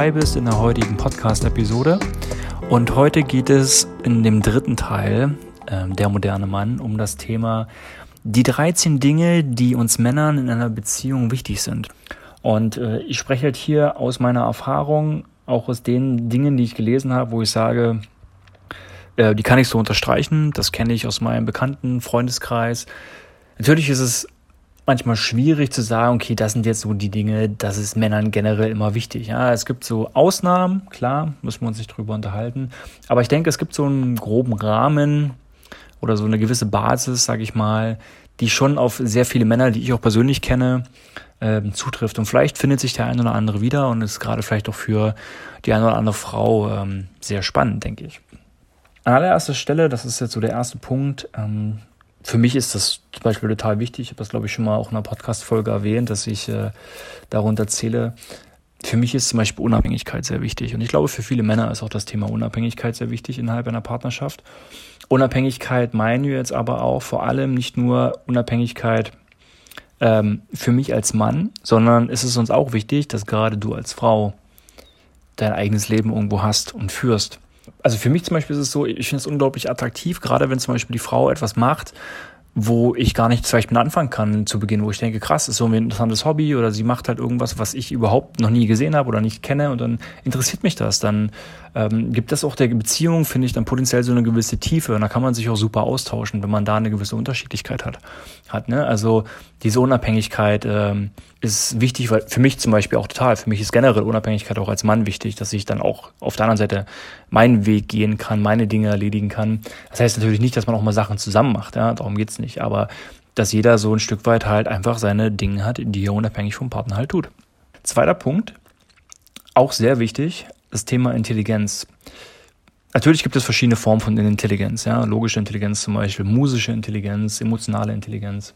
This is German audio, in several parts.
dabei bist in der heutigen Podcast-Episode. Und heute geht es in dem dritten Teil, äh, der moderne Mann, um das Thema die 13 Dinge, die uns Männern in einer Beziehung wichtig sind. Und äh, ich spreche halt hier aus meiner Erfahrung, auch aus den Dingen, die ich gelesen habe, wo ich sage, äh, die kann ich so unterstreichen. Das kenne ich aus meinem bekannten Freundeskreis. Natürlich ist es manchmal schwierig zu sagen, okay, das sind jetzt so die Dinge, das ist Männern generell immer wichtig. Ja, es gibt so Ausnahmen, klar, müssen wir uns nicht drüber unterhalten. Aber ich denke, es gibt so einen groben Rahmen oder so eine gewisse Basis, sage ich mal, die schon auf sehr viele Männer, die ich auch persönlich kenne, äh, zutrifft. Und vielleicht findet sich der eine oder andere wieder und ist gerade vielleicht auch für die eine oder andere Frau ähm, sehr spannend, denke ich. An allererster Stelle, das ist jetzt so der erste Punkt, ähm, für mich ist das zum Beispiel total wichtig. Ich habe das, glaube ich, schon mal auch in einer Podcast-Folge erwähnt, dass ich äh, darunter zähle. Für mich ist zum Beispiel Unabhängigkeit sehr wichtig. Und ich glaube, für viele Männer ist auch das Thema Unabhängigkeit sehr wichtig innerhalb einer Partnerschaft. Unabhängigkeit meinen wir jetzt aber auch vor allem nicht nur Unabhängigkeit ähm, für mich als Mann, sondern ist es uns auch wichtig, dass gerade du als Frau dein eigenes Leben irgendwo hast und führst also für mich zum Beispiel ist es so, ich finde es unglaublich attraktiv, gerade wenn zum Beispiel die Frau etwas macht, wo ich gar nicht vielleicht mit anfangen kann zu Beginn, wo ich denke, krass, ist so ein interessantes Hobby oder sie macht halt irgendwas, was ich überhaupt noch nie gesehen habe oder nicht kenne und dann interessiert mich das. Dann ähm, gibt das auch der Beziehung, finde ich, dann potenziell so eine gewisse Tiefe und da kann man sich auch super austauschen, wenn man da eine gewisse Unterschiedlichkeit hat. hat ne? Also diese Unabhängigkeit ähm, ist wichtig, weil für mich zum Beispiel auch total, für mich ist generell Unabhängigkeit auch als Mann wichtig, dass ich dann auch auf der anderen Seite meinen Weg gehen kann, meine Dinge erledigen kann. Das heißt natürlich nicht, dass man auch mal Sachen zusammen macht, ja, darum geht's nicht, aber dass jeder so ein Stück weit halt einfach seine Dinge hat, die er unabhängig vom Partner halt tut. Zweiter Punkt, auch sehr wichtig, das Thema Intelligenz. Natürlich gibt es verschiedene Formen von Intelligenz, ja, logische Intelligenz zum Beispiel, musische Intelligenz, emotionale Intelligenz.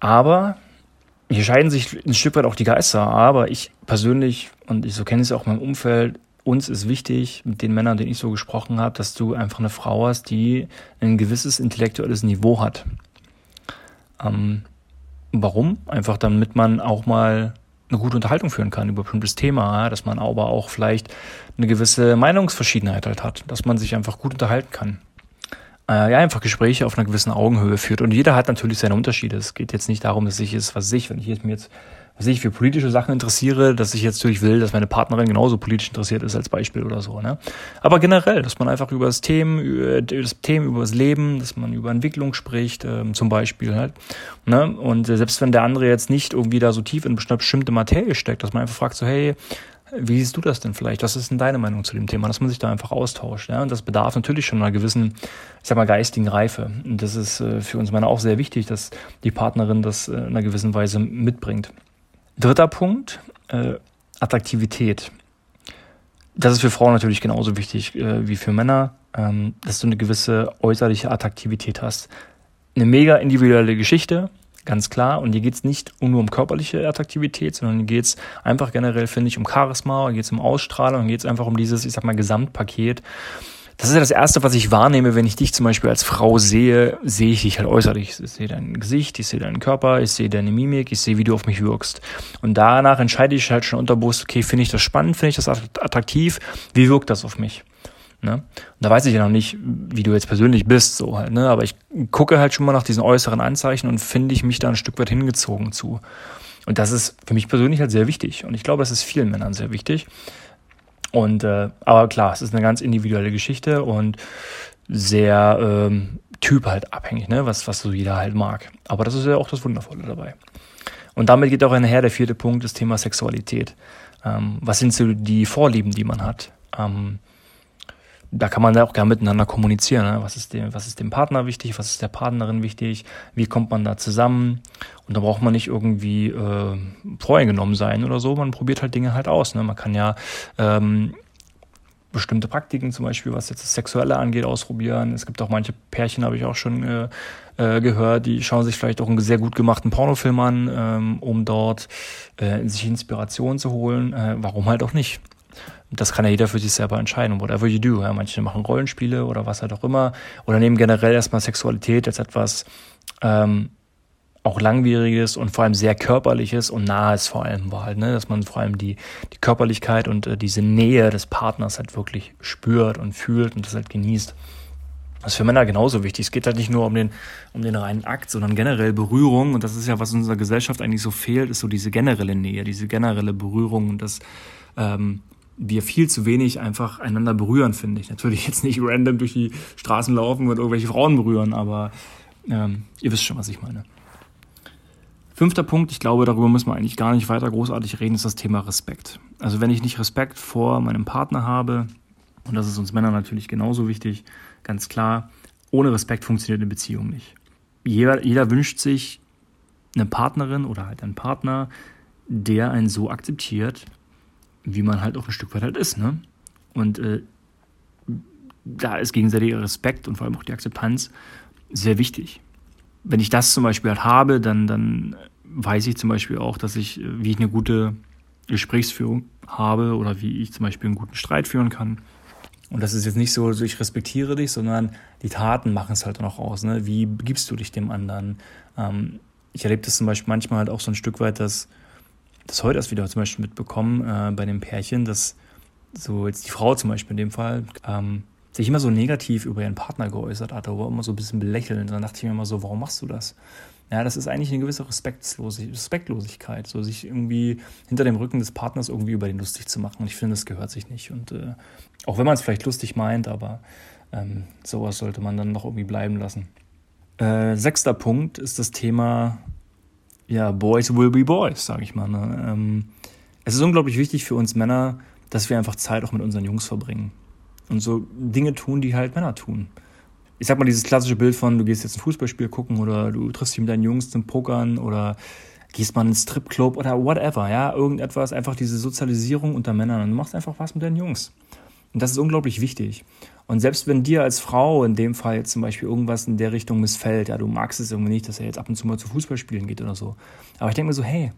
Aber hier scheiden sich ein Stück weit auch die Geister. Aber ich persönlich, und ich so kenne es auch in meinem Umfeld, uns ist wichtig, mit den Männern, denen ich so gesprochen habe, dass du einfach eine Frau hast, die ein gewisses intellektuelles Niveau hat. Ähm, warum? Einfach damit man auch mal eine gute Unterhaltung führen kann über ein bestimmtes Thema, dass man aber auch vielleicht eine gewisse Meinungsverschiedenheit halt hat, dass man sich einfach gut unterhalten kann äh, ja, einfach Gespräche auf einer gewissen Augenhöhe führt. Und jeder hat natürlich seine Unterschiede. Es geht jetzt nicht darum, dass ich es, was ich, wenn ich jetzt mir jetzt, was ich für politische Sachen interessiere, dass ich jetzt natürlich will, dass meine Partnerin genauso politisch interessiert ist als Beispiel oder so. Ne? Aber generell, dass man einfach über das Themen, über das Themen, über das Leben, dass man über Entwicklung spricht, ähm, zum Beispiel halt. Ne? Und äh, selbst wenn der andere jetzt nicht irgendwie da so tief in bestimmte Materie steckt, dass man einfach fragt so, hey, wie siehst du das denn vielleicht? Was ist denn deine Meinung zu dem Thema? Dass man sich da einfach austauscht. Ja? Und das bedarf natürlich schon einer gewissen, ich sag mal, geistigen Reife. Und das ist äh, für uns Männer auch sehr wichtig, dass die Partnerin das äh, in einer gewissen Weise mitbringt. Dritter Punkt, äh, Attraktivität. Das ist für Frauen natürlich genauso wichtig äh, wie für Männer, ähm, dass du eine gewisse äußerliche Attraktivität hast. Eine mega individuelle Geschichte, ganz klar. Und hier geht es nicht nur um körperliche Attraktivität, sondern hier geht es einfach generell, finde ich, um Charisma, hier geht es um Ausstrahlung, hier geht es einfach um dieses, ich sag mal, Gesamtpaket. Das ist ja das Erste, was ich wahrnehme, wenn ich dich zum Beispiel als Frau sehe, sehe ich dich halt äußerlich. Ich sehe dein Gesicht, ich sehe deinen Körper, ich sehe deine Mimik, ich sehe, wie du auf mich wirkst. Und danach entscheide ich halt schon unterbewusst, okay, finde ich das spannend, finde ich das attraktiv, wie wirkt das auf mich? Ne? Und da weiß ich ja noch nicht, wie du jetzt persönlich bist, so halt, ne? Aber ich gucke halt schon mal nach diesen äußeren Anzeichen und finde ich mich da ein Stück weit hingezogen zu. Und das ist für mich persönlich halt sehr wichtig. Und ich glaube, das ist vielen Männern sehr wichtig. Und äh, aber klar, es ist eine ganz individuelle Geschichte und sehr ähm, Typ halt abhängig, ne? was, was so jeder halt mag. Aber das ist ja auch das Wundervolle dabei. Und damit geht auch einher der vierte Punkt, das Thema Sexualität. Ähm, was sind so die Vorlieben, die man hat? Ähm, da kann man ja auch gerne miteinander kommunizieren. Ne? Was, ist dem, was ist dem Partner wichtig, was ist der Partnerin wichtig, wie kommt man da zusammen? Und da braucht man nicht irgendwie äh, voreingenommen sein oder so, man probiert halt Dinge halt aus. Ne? Man kann ja ähm, bestimmte Praktiken, zum Beispiel was jetzt das Sexuelle angeht, ausprobieren. Es gibt auch manche Pärchen, habe ich auch schon äh, äh, gehört, die schauen sich vielleicht auch einen sehr gut gemachten Pornofilm an, ähm, um dort äh, sich Inspiration zu holen. Äh, warum halt auch nicht? Das kann ja jeder für sich selber entscheiden, whatever you do. Ja, manche machen Rollenspiele oder was halt auch immer oder nehmen generell erstmal Sexualität als etwas ähm, auch langwieriges und vor allem sehr körperliches und nahes vor allem war halt, ne? dass man vor allem die, die Körperlichkeit und äh, diese Nähe des Partners halt wirklich spürt und fühlt und das halt genießt. Das ist für Männer genauso wichtig. Es geht halt nicht nur um den, um den reinen Akt, sondern generell Berührung. Und das ist ja, was in unserer Gesellschaft eigentlich so fehlt, ist so diese generelle Nähe, diese generelle Berührung und das, ähm, wir viel zu wenig einfach einander berühren, finde ich. Natürlich jetzt nicht random durch die Straßen laufen und irgendwelche Frauen berühren, aber ähm, ihr wisst schon, was ich meine. Fünfter Punkt, ich glaube, darüber müssen wir eigentlich gar nicht weiter großartig reden, ist das Thema Respekt. Also wenn ich nicht Respekt vor meinem Partner habe, und das ist uns Männern natürlich genauso wichtig, ganz klar, ohne Respekt funktioniert eine Beziehung nicht. Jeder, jeder wünscht sich eine Partnerin oder halt einen Partner, der einen so akzeptiert, wie man halt auch ein Stück weit halt ist. Ne? Und äh, da ist gegenseitiger Respekt und vor allem auch die Akzeptanz sehr wichtig wenn ich das zum Beispiel halt habe, dann, dann weiß ich zum Beispiel auch, dass ich, wie ich eine gute Gesprächsführung habe oder wie ich zum Beispiel einen guten Streit führen kann. Und das ist jetzt nicht so, ich respektiere dich, sondern die Taten machen es halt noch aus. Ne? Wie gibst du dich dem anderen? Ähm, ich erlebe das zum Beispiel manchmal halt auch so ein Stück weit, dass das heute erst wieder zum Beispiel mitbekommen äh, bei dem Pärchen, dass so jetzt die Frau zum Beispiel in dem Fall ähm, sich immer so negativ über ihren Partner geäußert hat, aber immer so ein bisschen belächelnd. dann dachte ich mir immer so, warum machst du das? Ja, das ist eigentlich eine gewisse Respektlosigkeit, so sich irgendwie hinter dem Rücken des Partners irgendwie über den lustig zu machen. Und ich finde, das gehört sich nicht. Und äh, auch wenn man es vielleicht lustig meint, aber ähm, sowas sollte man dann noch irgendwie bleiben lassen. Äh, sechster Punkt ist das Thema, ja, Boys will be Boys, sage ich mal. Ne? Ähm, es ist unglaublich wichtig für uns Männer, dass wir einfach Zeit auch mit unseren Jungs verbringen und so Dinge tun, die halt Männer tun. Ich sag mal, dieses klassische Bild von, du gehst jetzt ein Fußballspiel gucken oder du triffst dich mit deinen Jungs zum Pokern oder gehst mal in einen Stripclub oder whatever, ja, irgendetwas, einfach diese Sozialisierung unter Männern und du machst einfach was mit deinen Jungs. Und das ist unglaublich wichtig. Und selbst wenn dir als Frau in dem Fall jetzt zum Beispiel irgendwas in der Richtung missfällt, ja, du magst es irgendwie nicht, dass er jetzt ab und zu mal zu Fußballspielen geht oder so. Aber ich denke mir so, hey,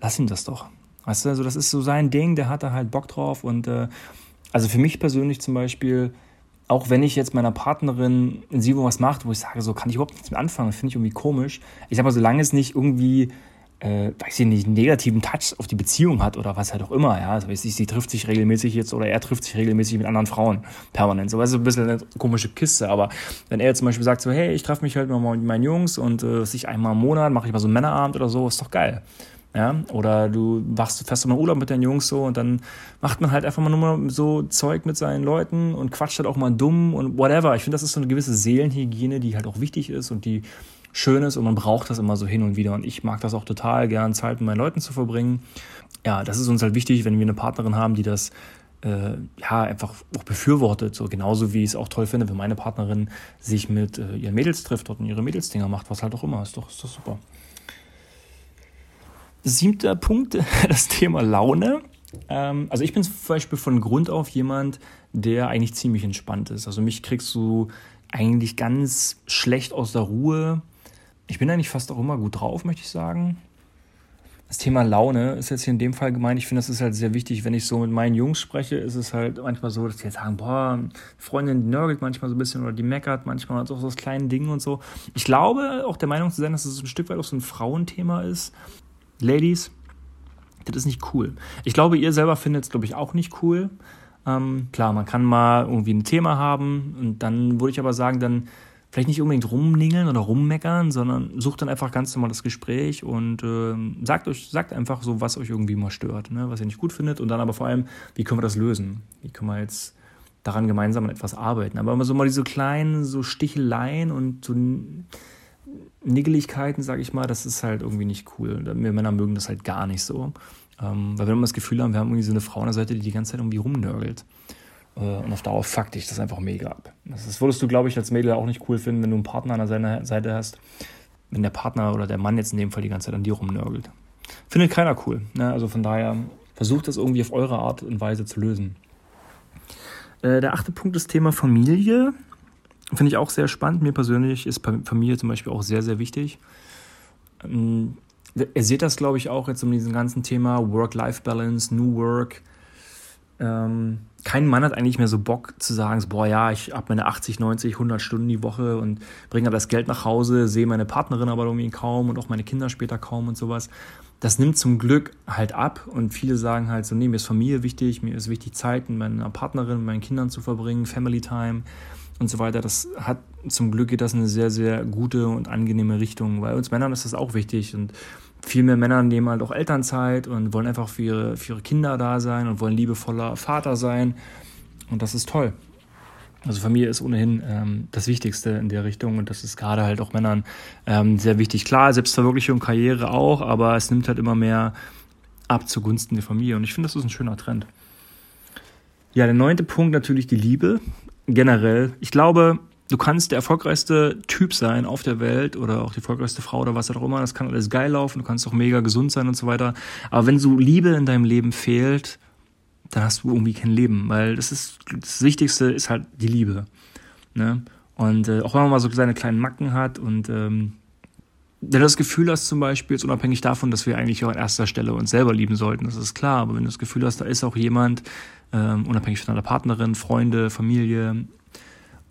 lass ihm das doch. Weißt du, also das ist so sein Ding, der hat da halt Bock drauf und äh, also für mich persönlich zum Beispiel, auch wenn ich jetzt meiner Partnerin in sie was macht, wo ich sage, so kann ich überhaupt nichts mehr anfangen, finde ich irgendwie komisch. Ich sag mal, solange es nicht irgendwie, äh, weiß ich nicht, negativen Touch auf die Beziehung hat oder was halt auch immer, ja. Also weiß ich, sie trifft sich regelmäßig jetzt oder er trifft sich regelmäßig mit anderen Frauen permanent. So, weißt du, ein bisschen eine komische Kiste. Aber wenn er zum Beispiel sagt, so, hey, ich treffe mich halt mal mit meinen Jungs und äh, sich einmal im Monat mache ich mal so einen Männerabend oder so, ist doch geil. Ja, oder du wachst, fährst mal Urlaub mit deinen Jungs so und dann macht man halt einfach mal nur mal so Zeug mit seinen Leuten und quatscht halt auch mal dumm und whatever. Ich finde, das ist so eine gewisse Seelenhygiene, die halt auch wichtig ist und die schön ist und man braucht das immer so hin und wieder. Und ich mag das auch total gern, Zeit mit meinen Leuten zu verbringen. Ja, das ist uns halt wichtig, wenn wir eine Partnerin haben, die das äh, ja einfach auch befürwortet. So genauso wie ich es auch toll finde, wenn meine Partnerin sich mit äh, ihren Mädels trifft und ihre Mädelsdinger macht, was halt auch immer. Ist doch, ist doch super. Siebter Punkt, das Thema Laune. Ähm, also ich bin zum Beispiel von Grund auf jemand, der eigentlich ziemlich entspannt ist. Also mich kriegst du eigentlich ganz schlecht aus der Ruhe. Ich bin eigentlich fast auch immer gut drauf, möchte ich sagen. Das Thema Laune ist jetzt hier in dem Fall gemeint. Ich finde, das ist halt sehr wichtig. Wenn ich so mit meinen Jungs spreche, ist es halt manchmal so, dass die jetzt sagen, boah, Freundin nörgelt manchmal so ein bisschen oder die meckert manchmal hat auch so das kleine Ding und so. Ich glaube auch der Meinung zu sein, dass es ein Stück weit auch so ein Frauenthema ist. Ladies, das ist nicht cool. Ich glaube, ihr selber findet es, glaube ich, auch nicht cool. Ähm, klar, man kann mal irgendwie ein Thema haben und dann würde ich aber sagen, dann vielleicht nicht unbedingt rumningeln oder rummeckern, sondern sucht dann einfach ganz normal das Gespräch und äh, sagt euch, sagt einfach so, was euch irgendwie mal stört, ne? was ihr nicht gut findet und dann aber vor allem, wie können wir das lösen? Wie können wir jetzt daran gemeinsam an etwas arbeiten? Aber immer so mal diese kleinen so Sticheleien und so Niggeligkeiten, sage ich mal, das ist halt irgendwie nicht cool. Wir Männer mögen das halt gar nicht so. Ähm, weil wir immer das Gefühl haben, wir haben irgendwie so eine Frau an der Seite, die die ganze Zeit irgendwie rumnörgelt. Äh, und auf Dauer fuckt dich das einfach mega ab. Das würdest du, glaube ich, als Mädel auch nicht cool finden, wenn du einen Partner an der Seite hast, wenn der Partner oder der Mann jetzt in dem Fall die ganze Zeit an dir rumnörgelt. Findet keiner cool. Ne? Also von daher versucht das irgendwie auf eure Art und Weise zu lösen. Äh, der achte Punkt ist Thema Familie. Finde ich auch sehr spannend. Mir persönlich ist Familie zum Beispiel auch sehr, sehr wichtig. Ähm, ihr seht das, glaube ich, auch jetzt um diesen ganzen Thema Work-Life-Balance, New Work. Ähm, kein Mann hat eigentlich mehr so Bock zu sagen, so, boah, ja, ich habe meine 80, 90, 100 Stunden die Woche und bringe das Geld nach Hause, sehe meine Partnerin aber irgendwie kaum und auch meine Kinder später kaum und sowas. Das nimmt zum Glück halt ab und viele sagen halt so, nee, mir ist Familie wichtig, mir ist wichtig, Zeit mit meiner Partnerin, mit meinen Kindern zu verbringen, Family Time und so weiter. Das hat zum Glück geht das in eine sehr, sehr gute und angenehme Richtung, weil uns Männern ist das auch wichtig und viel mehr Männer nehmen halt auch Elternzeit und wollen einfach für ihre, für ihre Kinder da sein und wollen liebevoller Vater sein. Und das ist toll. Also Familie ist ohnehin ähm, das Wichtigste in der Richtung und das ist gerade halt auch Männern ähm, sehr wichtig. Klar, Selbstverwirklichung, Karriere auch, aber es nimmt halt immer mehr ab zugunsten der Familie und ich finde, das ist ein schöner Trend. Ja, der neunte Punkt natürlich die Liebe generell. Ich glaube, du kannst der erfolgreichste Typ sein auf der Welt oder auch die erfolgreichste Frau oder was auch immer. Das kann alles geil laufen, du kannst auch mega gesund sein und so weiter. Aber wenn so Liebe in deinem Leben fehlt, dann hast du irgendwie kein Leben, weil das ist das Wichtigste ist halt die Liebe. Ne? Und äh, auch wenn man mal so seine kleinen Macken hat und ähm, wenn du das Gefühl hast, zum Beispiel, jetzt unabhängig davon, dass wir eigentlich auch an erster Stelle uns selber lieben sollten, das ist klar, aber wenn du das Gefühl hast, da ist auch jemand, ähm, unabhängig von deiner Partnerin, Freunde, Familie,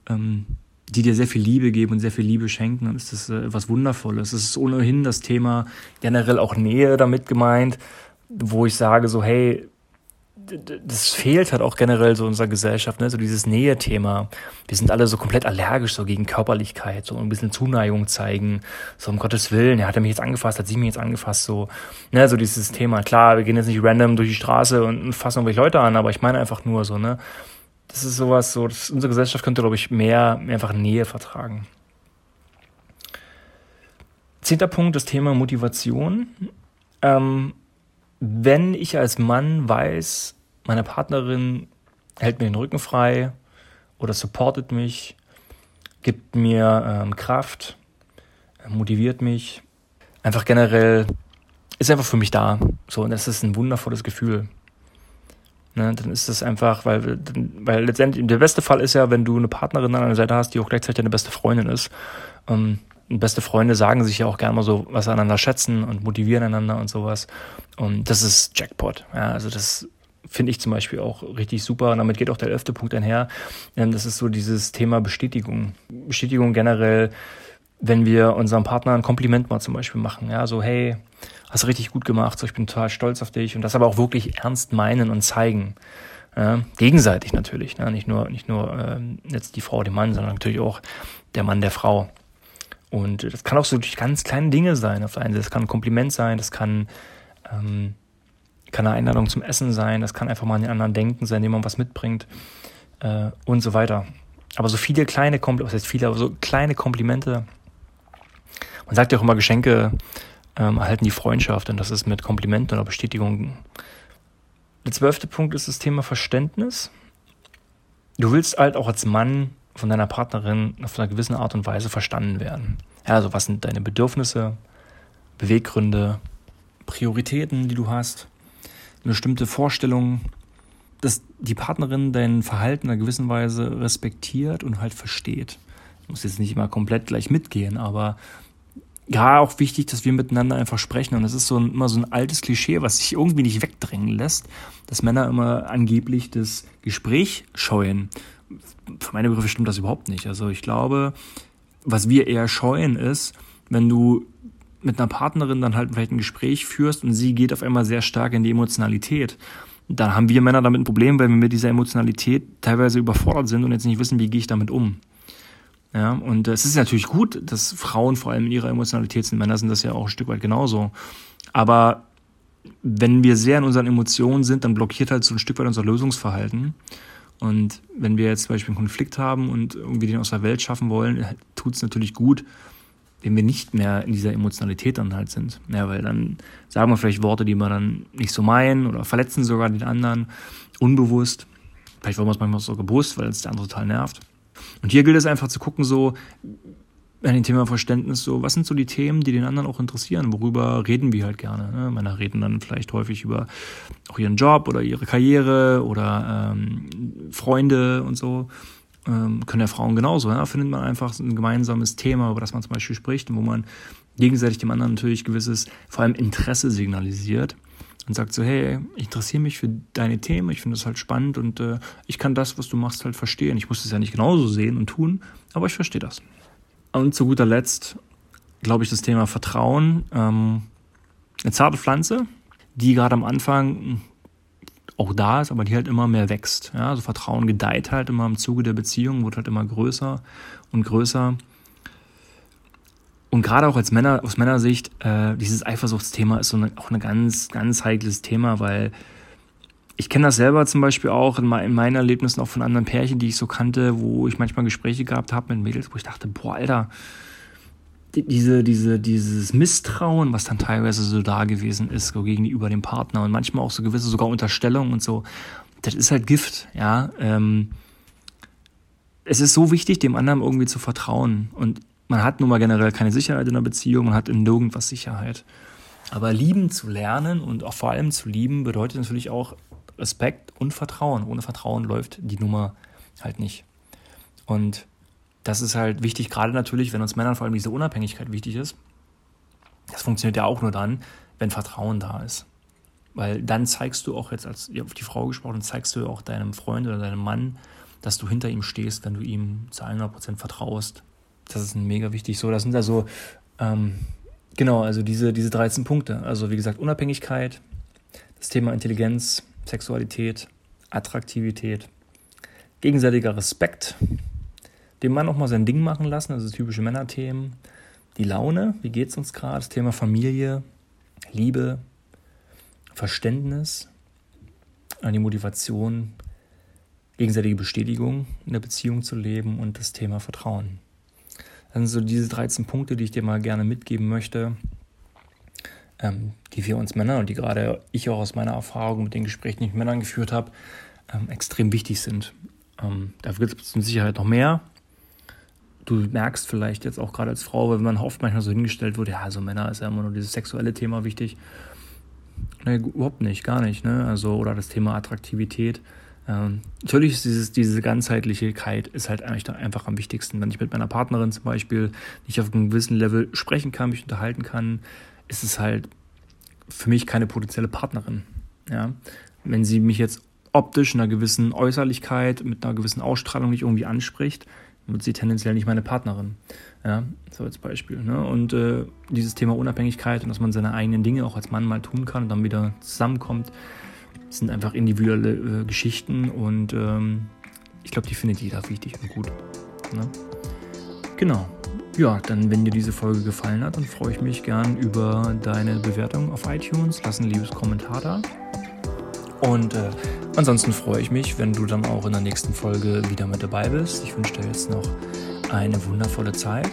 ähm, die dir sehr viel Liebe geben und sehr viel Liebe schenken, dann ist das äh, was Wundervolles. Es ist ohnehin das Thema generell auch Nähe damit gemeint, wo ich sage so, hey, das fehlt halt auch generell so in unserer Gesellschaft, ne? so dieses Nähe-Thema. Wir sind alle so komplett allergisch so gegen Körperlichkeit, so ein bisschen Zuneigung zeigen, so um Gottes Willen, er hat mich jetzt angefasst, hat sie mich jetzt angefasst, so, ne, so dieses Thema. Klar, wir gehen jetzt nicht random durch die Straße und fassen irgendwelche Leute an, aber ich meine einfach nur so, ne, das ist sowas, so, das, unsere Gesellschaft könnte, glaube ich, mehr, mehr einfach Nähe vertragen. Zehnter Punkt, das Thema Motivation. Ähm, wenn ich als Mann weiß, meine Partnerin hält mir den Rücken frei oder supportet mich, gibt mir ähm, Kraft, motiviert mich, einfach generell ist einfach für mich da. So, und das ist ein wundervolles Gefühl. Ne, dann ist das einfach, weil, weil letztendlich der beste Fall ist ja, wenn du eine Partnerin an deiner Seite hast, die auch gleichzeitig deine beste Freundin ist. Ähm, beste Freunde sagen sich ja auch gerne mal so, was einander schätzen und motivieren einander und sowas. Und das ist Jackpot. Ja, also das finde ich zum Beispiel auch richtig super. Und damit geht auch der elfte Punkt einher. Ähm, das ist so dieses Thema Bestätigung. Bestätigung generell, wenn wir unserem Partner ein Kompliment mal zum Beispiel machen. Ja, so, hey, hast richtig gut gemacht, so ich bin total stolz auf dich und das aber auch wirklich ernst meinen und zeigen. Ja, gegenseitig natürlich, ne? nicht nur, nicht nur ähm, jetzt die Frau, der Mann, sondern natürlich auch der Mann der Frau. Und das kann auch so durch ganz kleine Dinge sein. Auf der einen Seite, das kann ein Kompliment sein, das kann, ähm, kann eine Einladung zum Essen sein, das kann einfach mal an den anderen denken sein, indem man was mitbringt äh, und so weiter. Aber so viele kleine Komplimente, was heißt viele, aber so kleine Komplimente. Man sagt ja auch immer, Geschenke ähm, erhalten die Freundschaft und das ist mit Komplimenten oder Bestätigungen. Der zwölfte Punkt ist das Thema Verständnis. Du willst halt auch als Mann von deiner Partnerin auf einer gewissen Art und Weise verstanden werden. Ja, also was sind deine Bedürfnisse, Beweggründe, Prioritäten, die du hast, eine bestimmte Vorstellung, dass die Partnerin dein Verhalten in einer gewissen Weise respektiert und halt versteht. Du musst jetzt nicht immer komplett gleich mitgehen, aber ja, auch wichtig, dass wir miteinander einfach sprechen. Und das ist so ein, immer so ein altes Klischee, was sich irgendwie nicht wegdrängen lässt, dass Männer immer angeblich das Gespräch scheuen. Für meine Begriffe stimmt das überhaupt nicht. Also ich glaube, was wir eher scheuen ist, wenn du mit einer Partnerin dann halt vielleicht ein Gespräch führst und sie geht auf einmal sehr stark in die Emotionalität. Dann haben wir Männer damit ein Problem, weil wir mit dieser Emotionalität teilweise überfordert sind und jetzt nicht wissen, wie gehe ich damit um. Ja, und es ist natürlich gut, dass Frauen vor allem in ihrer Emotionalität sind. Männer sind das ja auch ein Stück weit genauso. Aber wenn wir sehr in unseren Emotionen sind, dann blockiert halt so ein Stück weit unser Lösungsverhalten. Und wenn wir jetzt zum Beispiel einen Konflikt haben und irgendwie den aus der Welt schaffen wollen, tut es natürlich gut, wenn wir nicht mehr in dieser Emotionalität dann halt sind. Ja, weil dann sagen wir vielleicht Worte, die wir dann nicht so meinen oder verletzen sogar den anderen unbewusst. Vielleicht wollen wir es manchmal so gewusst, weil es der andere total nervt. Und hier gilt es einfach zu gucken, so, an dem Thema Verständnis, so, was sind so die Themen, die den anderen auch interessieren? Worüber reden wir halt gerne? Ne? Männer reden dann vielleicht häufig über auch ihren Job oder ihre Karriere oder ähm, Freunde und so. Ähm, können ja Frauen genauso. Da findet man einfach ein gemeinsames Thema, über das man zum Beispiel spricht und wo man gegenseitig dem anderen natürlich gewisses, vor allem Interesse signalisiert. und sagt so, hey, ich interessiere mich für deine Themen, ich finde das halt spannend und äh, ich kann das, was du machst, halt verstehen. Ich muss es ja nicht genauso sehen und tun, aber ich verstehe das. Und zu guter Letzt, glaube ich, das Thema Vertrauen. Ähm, eine zarte Pflanze, die gerade am Anfang auch da ist, aber die halt immer mehr wächst. Ja, also Vertrauen gedeiht halt immer im Zuge der Beziehung, wird halt immer größer und größer. Und gerade auch als Männer, aus Männersicht, äh, dieses Eifersuchtsthema ist so eine, auch ein ganz, ganz heikles Thema, weil ich kenne das selber zum Beispiel auch in, in, meinen Erlebnissen auch von anderen Pärchen, die ich so kannte, wo ich manchmal Gespräche gehabt habe mit Mädels, wo ich dachte, boah, Alter, diese, diese, dieses Misstrauen, was dann teilweise so da gewesen ist, so gegenüber dem Partner und manchmal auch so gewisse sogar Unterstellungen und so, das ist halt Gift, ja. Ähm, es ist so wichtig, dem anderen irgendwie zu vertrauen. Und man hat nun mal generell keine Sicherheit in einer Beziehung, man hat in nirgendwas Sicherheit. Aber lieben zu lernen und auch vor allem zu lieben bedeutet natürlich auch Respekt und Vertrauen. Ohne Vertrauen läuft die Nummer halt nicht. Und das ist halt wichtig, gerade natürlich, wenn uns Männern vor allem diese Unabhängigkeit wichtig ist. Das funktioniert ja auch nur dann, wenn Vertrauen da ist. Weil dann zeigst du auch jetzt als auf die Frau gesprochen, zeigst du auch deinem Freund oder deinem Mann, dass du hinter ihm stehst, wenn du ihm zu 100% vertraust. Das ist mega wichtig. So, das sind also, ähm, genau, also diese, diese 13 Punkte. Also, wie gesagt, Unabhängigkeit, das Thema Intelligenz, Sexualität, Attraktivität, gegenseitiger Respekt, dem Mann auch mal sein Ding machen lassen, also typische Männerthemen. Die Laune, wie geht es uns gerade? Das Thema Familie, Liebe, Verständnis, die Motivation, gegenseitige Bestätigung in der Beziehung zu leben und das Thema Vertrauen. Das sind so diese 13 Punkte, die ich dir mal gerne mitgeben möchte, ähm, die wir uns Männer und die gerade ich auch aus meiner Erfahrung mit den Gesprächen, die ich mit Männern geführt habe, ähm, extrem wichtig sind. Ähm, da gibt es mit Sicherheit noch mehr, du merkst vielleicht jetzt auch gerade als Frau, weil man oft manchmal so hingestellt wird, ja, also Männer ist ja immer nur dieses sexuelle Thema wichtig. Nee, überhaupt nicht, gar nicht, ne? Also, oder das Thema Attraktivität. Ähm, natürlich ist dieses, diese Ganzheitlichkeit ist halt eigentlich einfach am wichtigsten. Wenn ich mit meiner Partnerin zum Beispiel nicht auf einem gewissen Level sprechen kann, mich unterhalten kann, ist es halt für mich keine potenzielle Partnerin. Ja? Wenn sie mich jetzt optisch in einer gewissen Äußerlichkeit, mit einer gewissen Ausstrahlung nicht irgendwie anspricht, wird sie tendenziell nicht meine Partnerin. Ja, so als Beispiel. Ne? Und äh, dieses Thema Unabhängigkeit und dass man seine eigenen Dinge auch als Mann mal tun kann und dann wieder zusammenkommt, sind einfach individuelle äh, Geschichten und ähm, ich glaube, die findet jeder wichtig und gut. Ne? Genau. Ja, dann, wenn dir diese Folge gefallen hat, dann freue ich mich gern über deine Bewertung auf iTunes. Lass ein liebes Kommentar da. Und äh, ansonsten freue ich mich, wenn du dann auch in der nächsten Folge wieder mit dabei bist. Ich wünsche dir jetzt noch eine wundervolle Zeit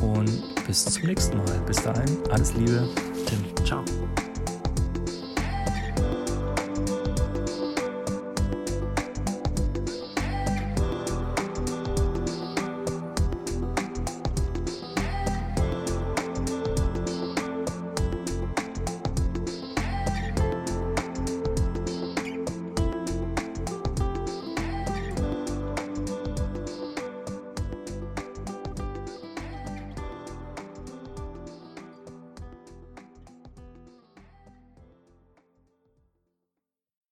und bis zum nächsten Mal. Bis dahin, alles Liebe, Tim. Ciao.